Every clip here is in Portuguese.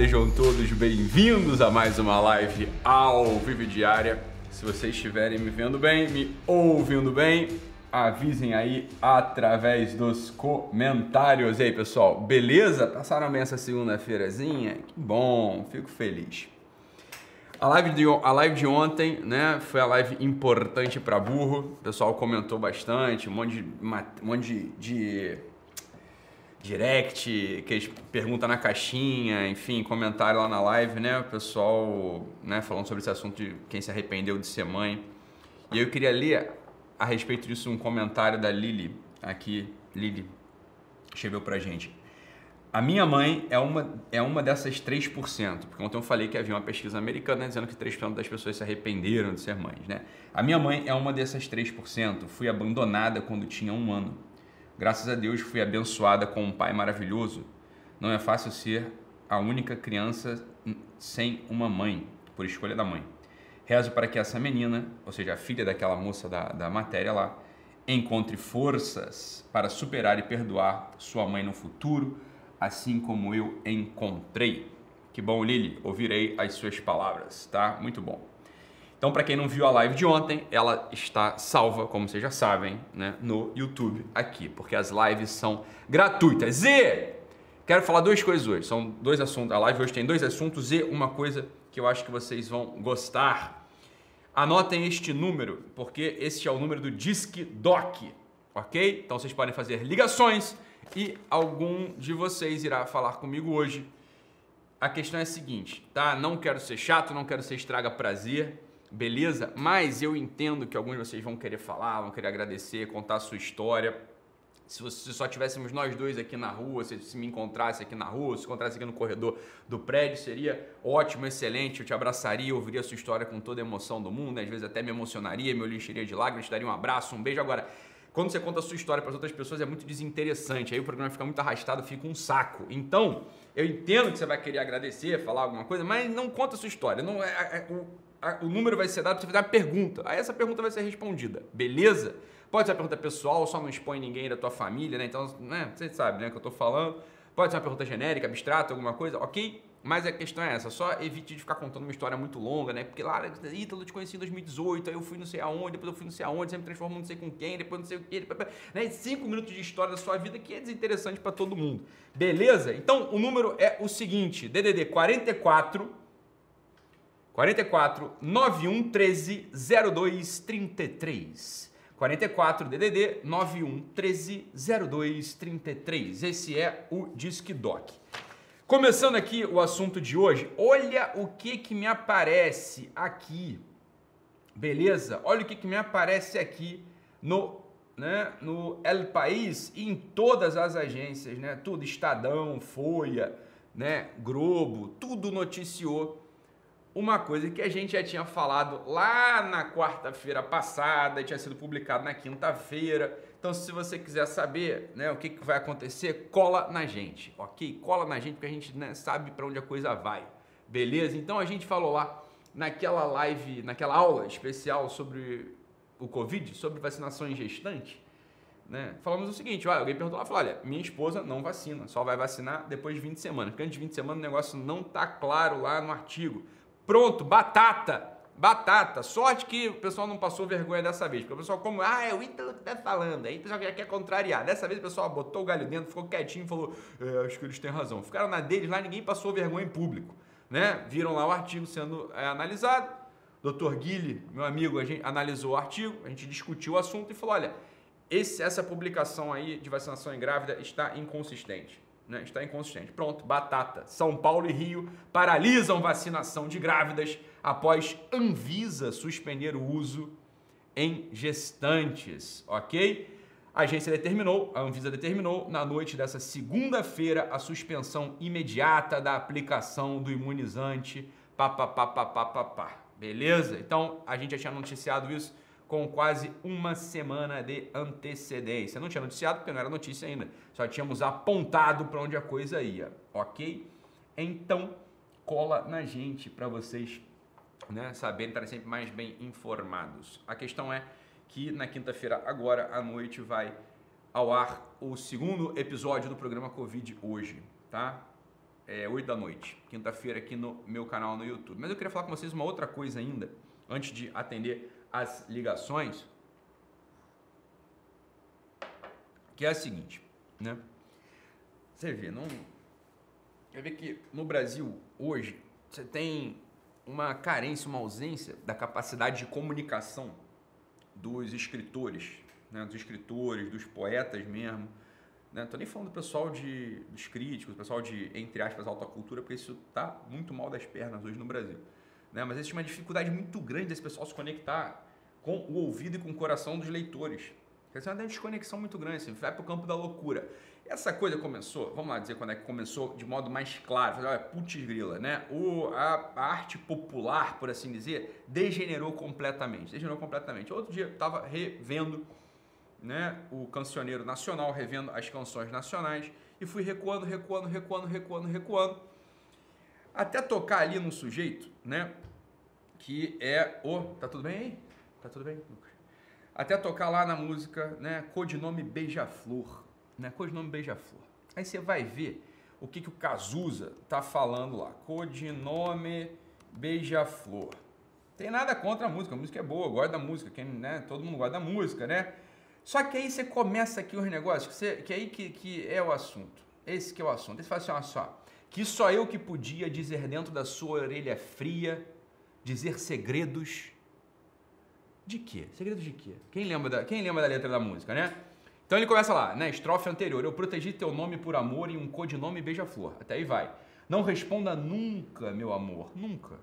sejam todos bem-vindos a mais uma live ao vivo diária. Se vocês estiverem me vendo bem, me ouvindo bem, avisem aí através dos comentários. E aí, pessoal, beleza? Passaram bem essa segunda-feirazinha? Que bom, fico feliz. A live, de, a live de ontem, né, foi a live importante para burro. O pessoal comentou bastante, um monte de, um monte de, de direct, que eles perguntam na caixinha, enfim, comentário lá na live, né? O pessoal, né, falando sobre esse assunto de quem se arrependeu de ser mãe. E eu queria ler a respeito disso um comentário da Lili aqui. Lili escreveu pra gente. A minha mãe é uma, é uma dessas 3%, porque ontem eu falei que havia uma pesquisa americana dizendo que 3% das pessoas se arrependeram de ser mães, né? A minha mãe é uma dessas 3%. Fui abandonada quando tinha um ano. Graças a Deus fui abençoada com um pai maravilhoso. Não é fácil ser a única criança sem uma mãe, por escolha da mãe. Rezo para que essa menina, ou seja, a filha daquela moça da, da matéria lá, encontre forças para superar e perdoar sua mãe no futuro, assim como eu encontrei. Que bom, Lili, ouvirei as suas palavras, tá? Muito bom. Então, para quem não viu a live de ontem, ela está salva, como vocês já sabem, né, no YouTube aqui, porque as lives são gratuitas. E quero falar duas coisas hoje. São dois assuntos. A live hoje tem dois assuntos e uma coisa que eu acho que vocês vão gostar. Anotem este número, porque este é o número do Disque Doc, ok? Então vocês podem fazer ligações e algum de vocês irá falar comigo hoje. A questão é a seguinte, tá? Não quero ser chato, não quero ser estraga prazer beleza? Mas eu entendo que alguns de vocês vão querer falar, vão querer agradecer, contar a sua história. Se, você, se só tivéssemos nós dois aqui na rua, se, se me encontrasse aqui na rua, se encontrasse aqui no corredor do prédio, seria ótimo, excelente. Eu te abraçaria, ouviria a sua história com toda a emoção do mundo, né? às vezes até me emocionaria, me encheria de lágrimas, te daria um abraço, um beijo. Agora, quando você conta a sua história para as outras pessoas é muito desinteressante, aí o programa fica muito arrastado, fica um saco. Então, eu entendo que você vai querer agradecer, falar alguma coisa, mas não conta a sua história. Não é, é, é o número vai ser dado para você fazer uma pergunta. Aí essa pergunta vai ser respondida, beleza? Pode ser uma pergunta pessoal, só não expõe ninguém da tua família, né? Então, né, você sabe, né, o que eu tô falando. Pode ser uma pergunta genérica, abstrata, alguma coisa, ok? Mas a questão é essa, só evite de ficar contando uma história muito longa, né? Porque lá, Ítalo, eu te conheci em 2018, aí eu fui não sei aonde, depois eu fui não sei aonde, sempre transformou não sei com quem, depois não sei o quê. Né? Cinco minutos de história da sua vida que é desinteressante para todo mundo. Beleza? Então, o número é o seguinte, DDD 44 44 91 13 02 33. 44 DDD 91 13 02 33. Esse é o Disque Doc. Começando aqui o assunto de hoje, olha o que que me aparece aqui. Beleza? Olha o que que me aparece aqui no né, no El País e em todas as agências, né? Tudo Estadão, Folha, né, Globo, tudo noticiou uma coisa que a gente já tinha falado lá na quarta-feira passada, tinha sido publicado na quinta-feira. Então, se você quiser saber né, o que, que vai acontecer, cola na gente, ok? Cola na gente porque a gente né, sabe para onde a coisa vai, beleza? Então, a gente falou lá naquela live, naquela aula especial sobre o Covid, sobre vacinação em. Né? Falamos o seguinte, alguém perguntou lá, falou, olha, minha esposa não vacina, só vai vacinar depois de 20 semanas, porque antes de 20 semanas o negócio não tá claro lá no artigo. Pronto, batata. Batata. Sorte que o pessoal não passou vergonha dessa vez. Porque o pessoal, como, ah, é o Ítalo que tá falando. Aí o pessoal já quer contrariar. Dessa vez o pessoal botou o galho dentro, ficou quietinho e falou, é, acho que eles têm razão. Ficaram na deles lá, ninguém passou vergonha em público. Né? Viram lá o artigo sendo é, analisado. Dr. Guilherme, meu amigo, a gente analisou o artigo, a gente discutiu o assunto e falou: olha, esse, essa publicação aí de vacinação em grávida está inconsistente né, está inconsistente. Pronto, batata. São Paulo e Rio paralisam vacinação de grávidas após Anvisa suspender o uso em gestantes, ok? A agência determinou, a Anvisa determinou na noite dessa segunda-feira a suspensão imediata da aplicação do imunizante papapá. Beleza? Então, a gente já tinha noticiado isso com quase uma semana de antecedência. Não tinha noticiado porque não era notícia ainda, só tínhamos apontado para onde a coisa ia, ok? Então, cola na gente para vocês né, saberem, estarem sempre mais bem informados. A questão é que na quinta-feira, agora à noite, vai ao ar o segundo episódio do programa Covid hoje, tá? é, 8 da noite, quinta-feira aqui no meu canal no YouTube. Mas eu queria falar com vocês uma outra coisa ainda, antes de atender as ligações, que é a seguinte, né? Você vê, não... Quer ver que no Brasil, hoje, você tem uma carência, uma ausência da capacidade de comunicação dos escritores, né? dos escritores, dos poetas mesmo. Né? tô nem falando do pessoal de, dos críticos, do pessoal de, entre aspas, alta cultura, porque isso tá muito mal das pernas hoje no Brasil. Né? Mas existe uma dificuldade muito grande desse pessoal se conectar com o ouvido e com o coração dos leitores. Quer dizer, uma desconexão muito grande, assim, vai para o campo da loucura. Essa coisa começou, vamos lá dizer quando é que começou de modo mais claro, olha, putz grila, né? O, a, a, arte popular, por assim dizer, degenerou completamente, degenerou completamente. Outro dia estava revendo né, o cancioneiro nacional, revendo as canções nacionais e fui recuando, recuando, recuando, recuando, recuando, até tocar ali no sujeito, né, que é o... Tá tudo bem aí? Tá tudo bem, Lucas? Até tocar lá na música, né? Codinome Beija-Flor. Né? Codinome Beija-Flor. Aí você vai ver o que, que o Cazuza tá falando lá. Codinome Beija-Flor. Tem nada contra a música, a música é boa, eu gosto da música, quem, né? todo mundo gosta da música, né? Só que aí você começa aqui os negócios, que, você, que aí que, que é o assunto. Esse que é o assunto. Você fala assim, olha só, que só eu que podia dizer dentro da sua orelha fria, dizer segredos de quê? Segredo de quê? Quem lembra da, quem lembra da letra da música, né? Então ele começa lá, né? Estrofe anterior. Eu protegi teu nome por amor e um codinome beija-flor. Até aí vai. Não responda nunca, meu amor. Nunca.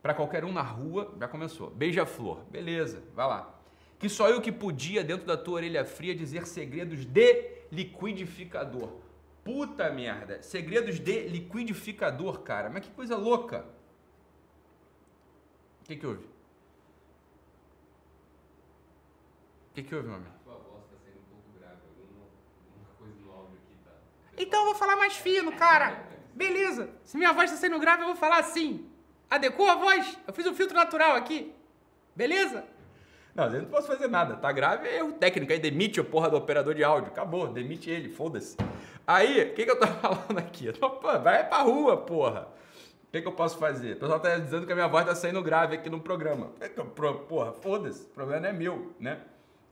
Para qualquer um na rua, já começou. Beija-flor. Beleza, vai lá. Que só eu que podia, dentro da tua orelha fria, dizer segredos de liquidificador. Puta merda. Segredos de liquidificador, cara. Mas que coisa louca. O que, que houve? que, que houve, meu amigo? Tua voz tá saindo um pouco grave. Alguma, coisa no áudio aqui tá. Então eu vou falar mais fino, cara. Beleza. Se minha voz tá saindo grave, eu vou falar assim. Adequou a voz? Eu fiz um filtro natural aqui. Beleza? Não, eu não posso fazer nada. Tá grave, é erro técnico. Aí demite o porra do operador de áudio. Acabou, demite ele, foda-se. Aí, o que, que eu tô falando aqui? Tô, pô, vai pra rua, porra. O que, que eu posso fazer? O pessoal tá dizendo que a minha voz tá saindo grave aqui no programa. Porra, foda-se. O problema é meu, né?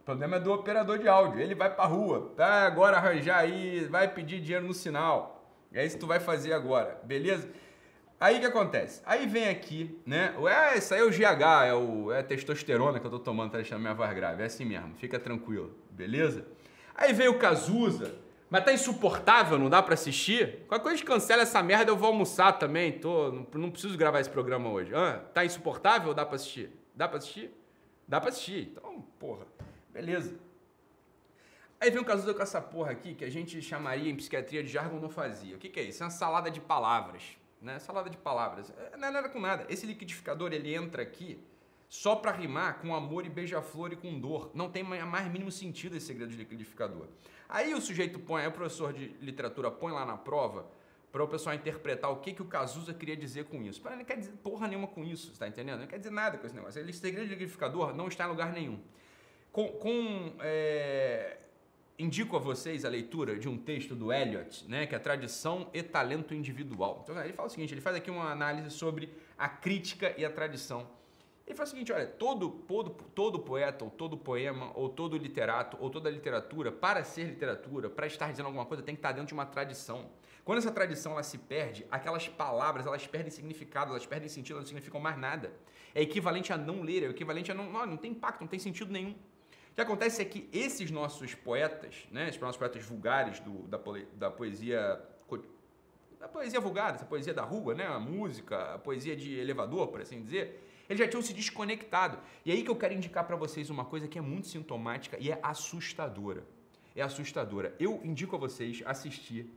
problema é do operador de áudio. Ele vai pra rua, tá? Agora arranjar aí, vai pedir dinheiro no sinal. É isso que tu vai fazer agora, beleza? Aí o que acontece? Aí vem aqui, né? É, isso aí é o GH, é, o, é a testosterona que eu tô tomando, tá deixando minha voz grave. É assim mesmo, fica tranquilo, beleza? Aí vem o Cazuza, mas tá insuportável, não dá para assistir? Qualquer coisa cancela essa merda, eu vou almoçar também. Tô, não, não preciso gravar esse programa hoje. Ah, tá insuportável dá para assistir? Dá para assistir? Dá para assistir. Então, porra. Beleza. Aí vem o caso com essa porra aqui que a gente chamaria em psiquiatria de jargonofasia. O que, que é isso? É uma salada de palavras. Né? Salada de palavras. É, não é nada com nada. Esse liquidificador ele entra aqui só para rimar com amor e beija-flor e com dor. Não tem mais mínimo sentido esse segredo de liquidificador. Aí o sujeito põe, aí o professor de literatura põe lá na prova para o pessoal interpretar o que, que o Cazuza queria dizer com isso. Ele não quer dizer porra nenhuma com isso, está entendendo? Não quer dizer nada com esse negócio. Esse segredo de liquidificador não está em lugar nenhum com, com é, indico a vocês a leitura de um texto do Eliot, né, que é tradição e talento individual. Então ele fala o seguinte, ele faz aqui uma análise sobre a crítica e a tradição. Ele fala o seguinte, olha, todo, todo, todo poeta, ou todo poema, ou todo literato, ou toda literatura, para ser literatura, para estar dizendo alguma coisa, tem que estar dentro de uma tradição. Quando essa tradição ela se perde, aquelas palavras elas perdem significado, elas perdem sentido, elas não significam mais nada. É equivalente a não ler, é equivalente a não, não, não tem impacto, não tem sentido nenhum que acontece é que esses nossos poetas, né, esses nossos poetas vulgares do, da, da poesia da poesia vulgar, essa poesia da rua, né, a música, a poesia de elevador, por assim dizer, eles já tinham se desconectado. E aí que eu quero indicar para vocês uma coisa que é muito sintomática e é assustadora. É assustadora. Eu indico a vocês assistir,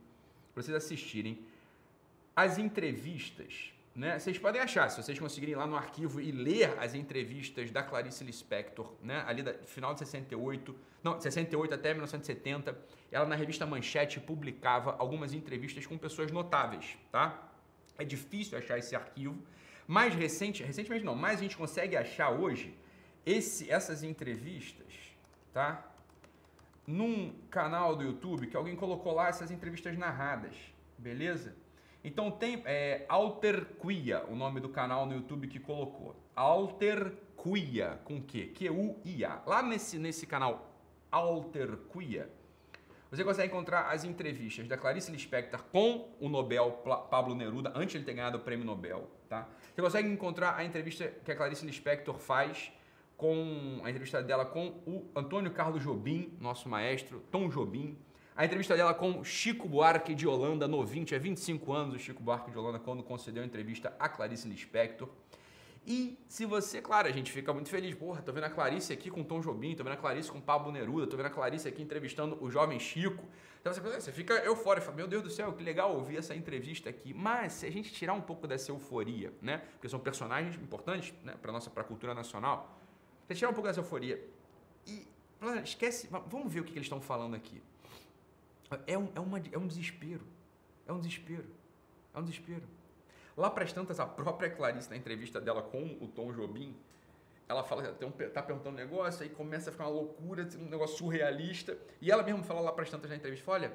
vocês assistirem as entrevistas né? Vocês podem achar, se vocês conseguirem ir lá no arquivo e ler as entrevistas da Clarice Lispector, né? ali do final de 68, não, de 68 até 1970, ela na revista Manchete publicava algumas entrevistas com pessoas notáveis, tá? É difícil achar esse arquivo, mais recente, recentemente não, mas a gente consegue achar hoje esse, essas entrevistas, tá? Num canal do YouTube que alguém colocou lá essas entrevistas narradas, beleza? Então tem é, Alterquia, o nome do canal no YouTube que colocou. Alterquia, com que? Q-U-I-A. Lá nesse, nesse canal Alterquia, você consegue encontrar as entrevistas da Clarice Lispector com o Nobel Pablo Neruda, antes de ele ter ganhado o prêmio Nobel. Tá? Você consegue encontrar a entrevista que a Clarice Lispector faz com a entrevista dela com o Antônio Carlos Jobim, nosso maestro, Tom Jobim. A entrevista dela com Chico Buarque de Holanda, novinho, tinha 25 anos, o Chico Buarque de Holanda, quando concedeu a entrevista a Clarice Lispector. E se você, claro, a gente fica muito feliz, porra, tô vendo a Clarice aqui com Tom Jobim, tô vendo a Clarice com Pablo Neruda, tô vendo a Clarice aqui entrevistando o jovem Chico. Então você, você fica eufórico, fala, meu Deus do céu, que legal ouvir essa entrevista aqui. Mas se a gente tirar um pouco dessa euforia, né? Porque são personagens importantes, né, para nossa pra cultura nacional. Se tirar um pouco dessa euforia e esquece, vamos ver o que, que eles estão falando aqui. É um, é, uma, é um desespero. É um desespero. É um desespero. Lá para as tantas, a própria Clarice, na entrevista dela com o Tom Jobim, ela fala, um, tá perguntando um negócio, aí começa a ficar uma loucura, um negócio surrealista. E ela mesma fala lá para as tantas na entrevista, olha,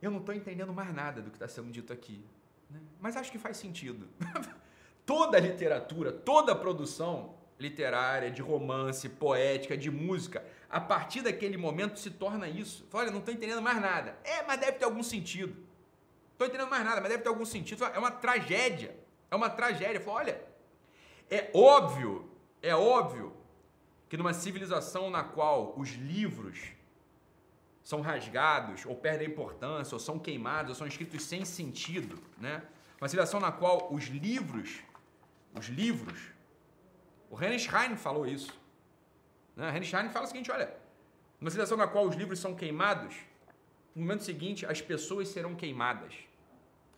eu não estou entendendo mais nada do que está sendo dito aqui. Né? Mas acho que faz sentido. toda literatura, toda produção literária, de romance, poética, de música, a partir daquele momento se torna isso. Fala, olha, não estou entendendo mais nada. É, mas deve ter algum sentido. Estou entendendo mais nada, mas deve ter algum sentido. É uma tragédia. É uma tragédia. Fala, olha, é óbvio, é óbvio que numa civilização na qual os livros são rasgados, ou perdem importância, ou são queimados, ou são escritos sem sentido, né? Uma civilização na qual os livros, os livros, o Schein falou isso. Né? Schein fala o seguinte, olha, numa civilização na qual os livros são queimados, no momento seguinte as pessoas serão queimadas.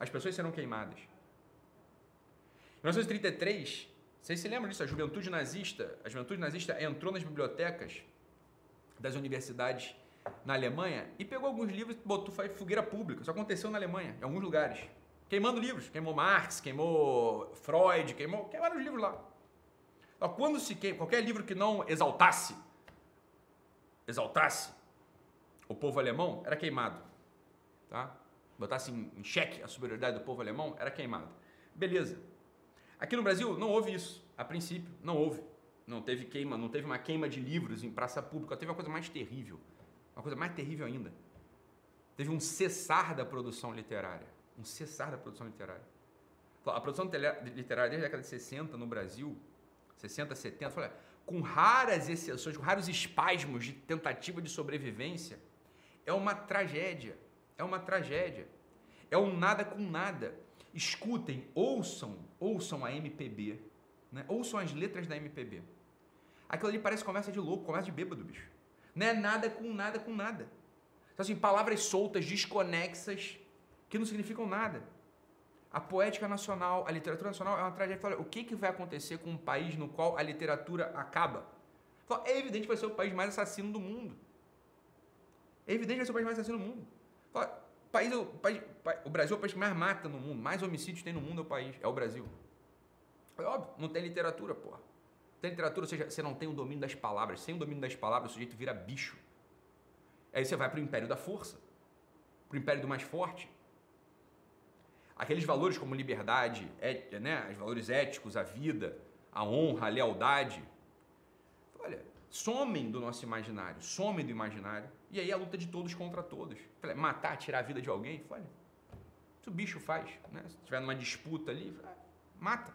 As pessoas serão queimadas. Em 1933, vocês se lembram disso? A juventude nazista, a juventude nazista entrou nas bibliotecas das universidades na Alemanha e pegou alguns livros e botou foi fogueira pública. Isso aconteceu na Alemanha, em alguns lugares. Queimando livros. Queimou Marx, queimou Freud, queimou, queimaram os livros lá. Então, quando se queima, qualquer livro que não exaltasse, exaltasse o povo alemão, era queimado. Tá? Botasse em xeque a superioridade do povo alemão, era queimado. Beleza. Aqui no Brasil não houve isso, a princípio, não houve. Não teve queima, não teve uma queima de livros em praça pública, teve uma coisa mais terrível. Uma coisa mais terrível ainda. Teve um cessar da produção literária. Um cessar da produção literária. A produção literária desde a década de 60 no Brasil, 60, 70, com raras exceções, com raros espasmos de tentativa de sobrevivência, é uma tragédia é uma tragédia. É um nada com nada. Escutem, ouçam, ouçam a MPB, né? ouçam as letras da MPB. Aquilo ali parece conversa de louco, conversa de bêbado, bicho. Não é nada com nada com nada. Então, assim, palavras soltas, desconexas, que não significam nada. A poética nacional, a literatura nacional é uma tragédia. O que, que vai acontecer com um país no qual a literatura acaba? É evidente que vai ser o país mais assassino do mundo. É evidente que vai ser o país mais assassino do mundo. País, o, país, o Brasil é o país que mais mata no mundo, mais homicídios tem no mundo é o país, é o Brasil. É óbvio, não tem literatura, porra. Tem literatura, ou seja, você não tem o domínio das palavras. Sem o domínio das palavras, o sujeito vira bicho. Aí você vai para o império da força, para o império do mais forte. Aqueles valores como liberdade, é, né, os valores éticos, a vida, a honra, a lealdade. Olha, somem do nosso imaginário, somem do imaginário. E aí a luta de todos contra todos. Matar, tirar a vida de alguém, olha, isso o bicho faz, né? Se tiver numa disputa ali, mata.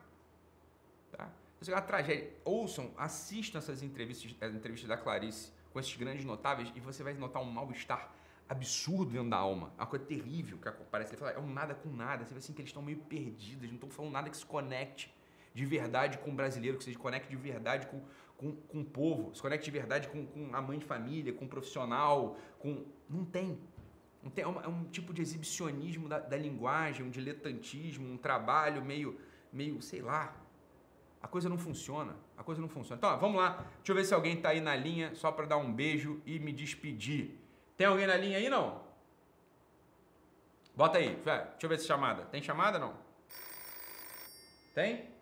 Tá? Isso é uma tragédia. Ouçam, assistam essas entrevistas, as entrevistas da Clarice com esses grandes notáveis e você vai notar um mal-estar absurdo dentro da alma. É uma coisa terrível que aparece. Ele fala, é um nada com nada. Você vê assim que eles estão meio perdidos, não estão falando nada que se conecte de verdade com o brasileiro, que se conecte de verdade com, com, com o povo, se conecte de verdade com, com a mãe de família, com o profissional, com. Não tem. Não tem é, um, é um tipo de exibicionismo da, da, linguagem, um diletantismo, um trabalho meio, meio, sei lá. A coisa não funciona. A coisa não funciona. Então, ó, vamos lá. Deixa eu ver se alguém está aí na linha, só para dar um beijo e me despedir. Tem alguém na linha aí, não? Bota aí, deixa eu ver se chamada. Tem chamada não? Tem?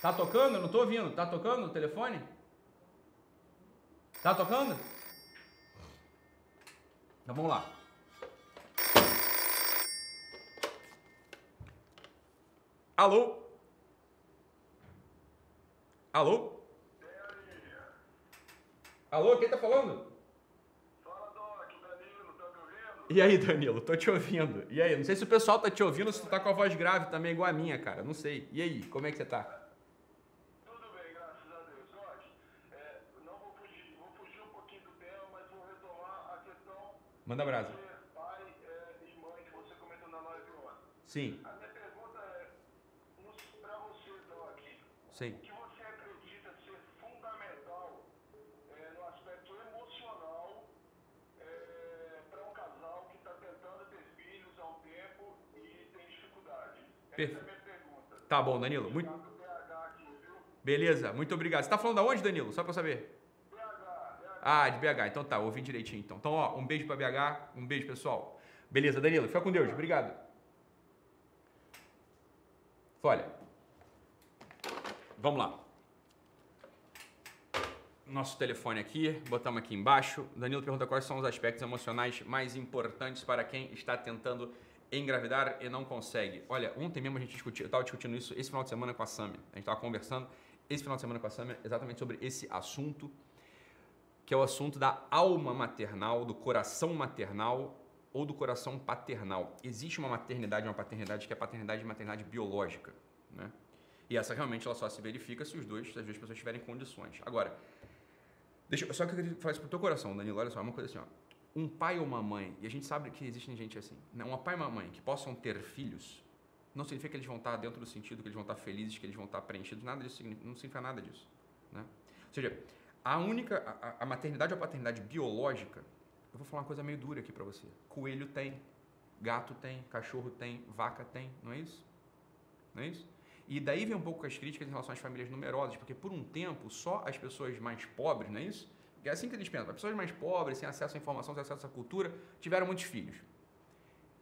Tá tocando? Eu não tô ouvindo. Tá tocando o telefone? Tá tocando? Então vamos lá. Alô? Alô? Alô, quem tá falando? Fala, Danilo, tá me ouvindo? E aí, Danilo, tô te ouvindo. E aí, não sei se o pessoal tá te ouvindo, se tu tá com a voz grave também, igual a minha, cara, não sei. E aí, como é que você tá? Manda brasa. de ser pai é, e mãe que você comentou na live ontem. Sim, A minha pergunta é, pra você, Doc, sim. o que você acredita ser fundamental é, no aspecto emocional para um casal que está tentando ter filhos há um tempo e tem dificuldade? Essa Perfeito. é a minha pergunta. Tá bom, Danilo. Muito... Aqui? Beleza, muito obrigado. Você tá falando da onde, Danilo? Só eu saber. Ah, de BH. Então tá, ouvi direitinho então. Então, ó, um beijo pra BH, um beijo, pessoal. Beleza, Danilo, fica com Deus. Obrigado. Olha. Vamos lá. Nosso telefone aqui, botamos aqui embaixo. Danilo pergunta quais são os aspectos emocionais mais importantes para quem está tentando engravidar e não consegue. Olha, ontem mesmo a gente discutiu, eu estava discutindo isso esse final de semana com a Samia. A gente estava conversando esse final de semana com a Samia exatamente sobre esse assunto que é o assunto da alma maternal, do coração maternal ou do coração paternal. Existe uma maternidade, uma paternidade que é paternidade e maternidade biológica, né? E essa realmente ela só se verifica se os dois, se as duas pessoas tiverem condições. Agora, deixa só que eu falar isso pro teu coração, Danilo, olha só, uma coisa assim, ó. Um pai ou uma mãe, e a gente sabe que existe gente assim, né? Um pai e uma mãe que possam ter filhos, não significa que eles vão estar dentro do sentido que eles vão estar felizes, que eles vão estar preenchidos, nada disso não significa nada disso, né? Ou seja, a única, a, a maternidade ou a paternidade biológica, eu vou falar uma coisa meio dura aqui pra você. Coelho tem, gato tem, cachorro tem, vaca tem, não é isso? Não é isso? E daí vem um pouco as críticas em relação às famílias numerosas, porque por um tempo só as pessoas mais pobres, não é isso? É assim que eles pensam, as pessoas mais pobres, sem acesso à informação, sem acesso à cultura, tiveram muitos filhos.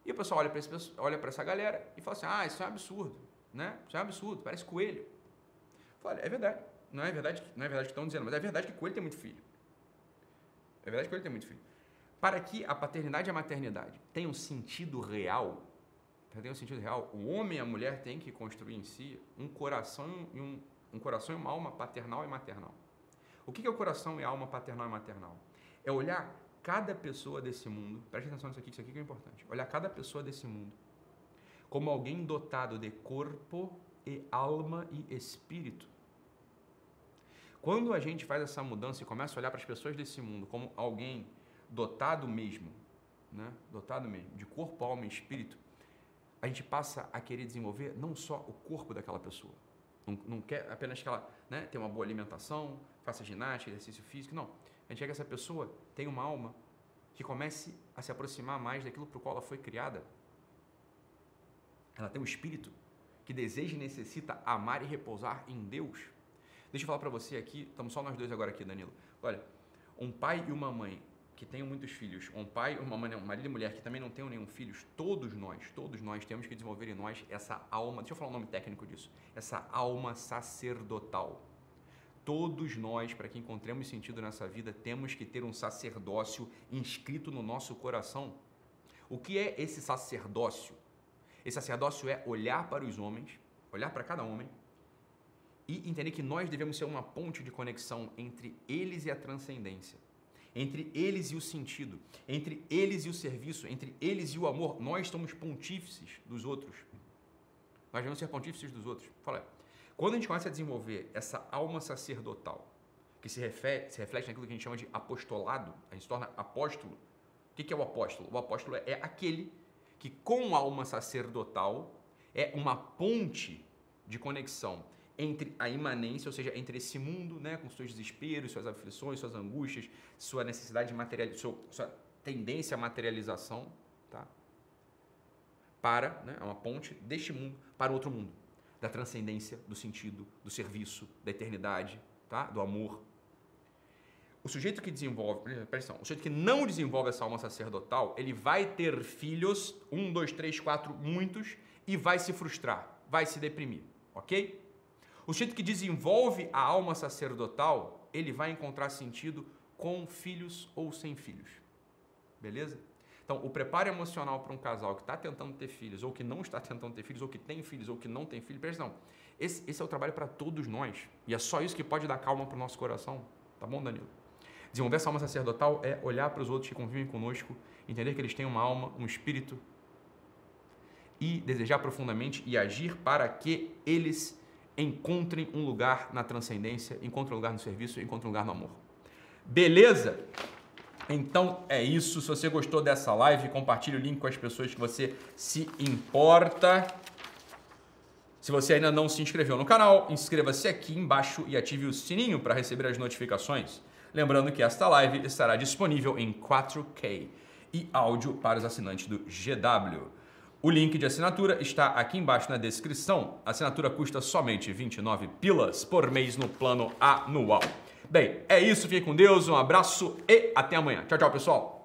E o pessoal olha para olha essa galera e fala assim: ah, isso é um absurdo, né? Isso é um absurdo, parece coelho. Olha, é verdade. Não é verdade, não é verdade que estão dizendo, mas é verdade que coelho tem muito filho. É verdade que coelho tem muito filho. Para que a paternidade e a maternidade tenham sentido real, um sentido real, o homem e a mulher têm que construir em si um coração e um, um coração e uma alma paternal e maternal. O que é o coração e a alma paternal e maternal? É olhar cada pessoa desse mundo, preste atenção nisso aqui, isso aqui que é importante. Olhar cada pessoa desse mundo como alguém dotado de corpo e alma e espírito. Quando a gente faz essa mudança e começa a olhar para as pessoas desse mundo como alguém dotado mesmo, né? dotado mesmo, de corpo, alma e espírito, a gente passa a querer desenvolver não só o corpo daquela pessoa. Não, não quer apenas que ela né, tenha uma boa alimentação, faça ginástica, exercício físico, não. A gente quer que essa pessoa tenha uma alma que comece a se aproximar mais daquilo para o qual ela foi criada. Ela tem um espírito que deseja e necessita amar e repousar em Deus. Deixa eu falar para você aqui, estamos só nós dois agora aqui, Danilo. Olha, um pai e uma mãe que tenham muitos filhos, um pai, uma mãe, um marido e mulher que também não tenham nenhum filhos, todos nós, todos nós temos que desenvolver em nós essa alma, deixa eu falar o nome técnico disso, essa alma sacerdotal. Todos nós, para que encontremos sentido nessa vida, temos que ter um sacerdócio inscrito no nosso coração. O que é esse sacerdócio? Esse sacerdócio é olhar para os homens, olhar para cada homem e entender que nós devemos ser uma ponte de conexão entre eles e a transcendência, entre eles e o sentido, entre eles e o serviço, entre eles e o amor. Nós somos pontífices dos outros. Nós devemos ser pontífices dos outros. Fala. Quando a gente começa a desenvolver essa alma sacerdotal, que se reflete, se reflete naquilo que a gente chama de apostolado, a gente se torna apóstolo. O que é o apóstolo? O apóstolo é aquele que, com alma sacerdotal, é uma ponte de conexão entre a imanência, ou seja, entre esse mundo, né, com seus desesperos, suas aflições, suas angústias, sua necessidade de material, sua, sua tendência à materialização, tá? Para, né, é uma ponte deste mundo para outro mundo, da transcendência, do sentido, do serviço, da eternidade, tá? Do amor. O sujeito que desenvolve, presta atenção, o sujeito que não desenvolve essa alma sacerdotal, ele vai ter filhos, um, dois, três, quatro, muitos, e vai se frustrar, vai se deprimir, ok? O sujeito que desenvolve a alma sacerdotal, ele vai encontrar sentido com filhos ou sem filhos. Beleza? Então, o preparo emocional para um casal que está tentando ter filhos, ou que não está tentando ter filhos, ou que tem filhos, ou que não tem filhos, presta. Esse, esse é o trabalho para todos nós. E é só isso que pode dar calma para o nosso coração. Tá bom, Danilo? Desenvolver essa alma sacerdotal é olhar para os outros que convivem conosco, entender que eles têm uma alma, um espírito, e desejar profundamente e agir para que eles encontrem um lugar na transcendência, encontrem um lugar no serviço, encontrem um lugar no amor. Beleza? Então é isso. Se você gostou dessa live, compartilhe o link com as pessoas que você se importa. Se você ainda não se inscreveu no canal, inscreva-se aqui embaixo e ative o sininho para receber as notificações. Lembrando que esta live estará disponível em 4K e áudio para os assinantes do GW. O link de assinatura está aqui embaixo na descrição. A assinatura custa somente 29 pilas por mês no plano anual. Bem, é isso. Fique com Deus, um abraço e até amanhã. Tchau, tchau, pessoal.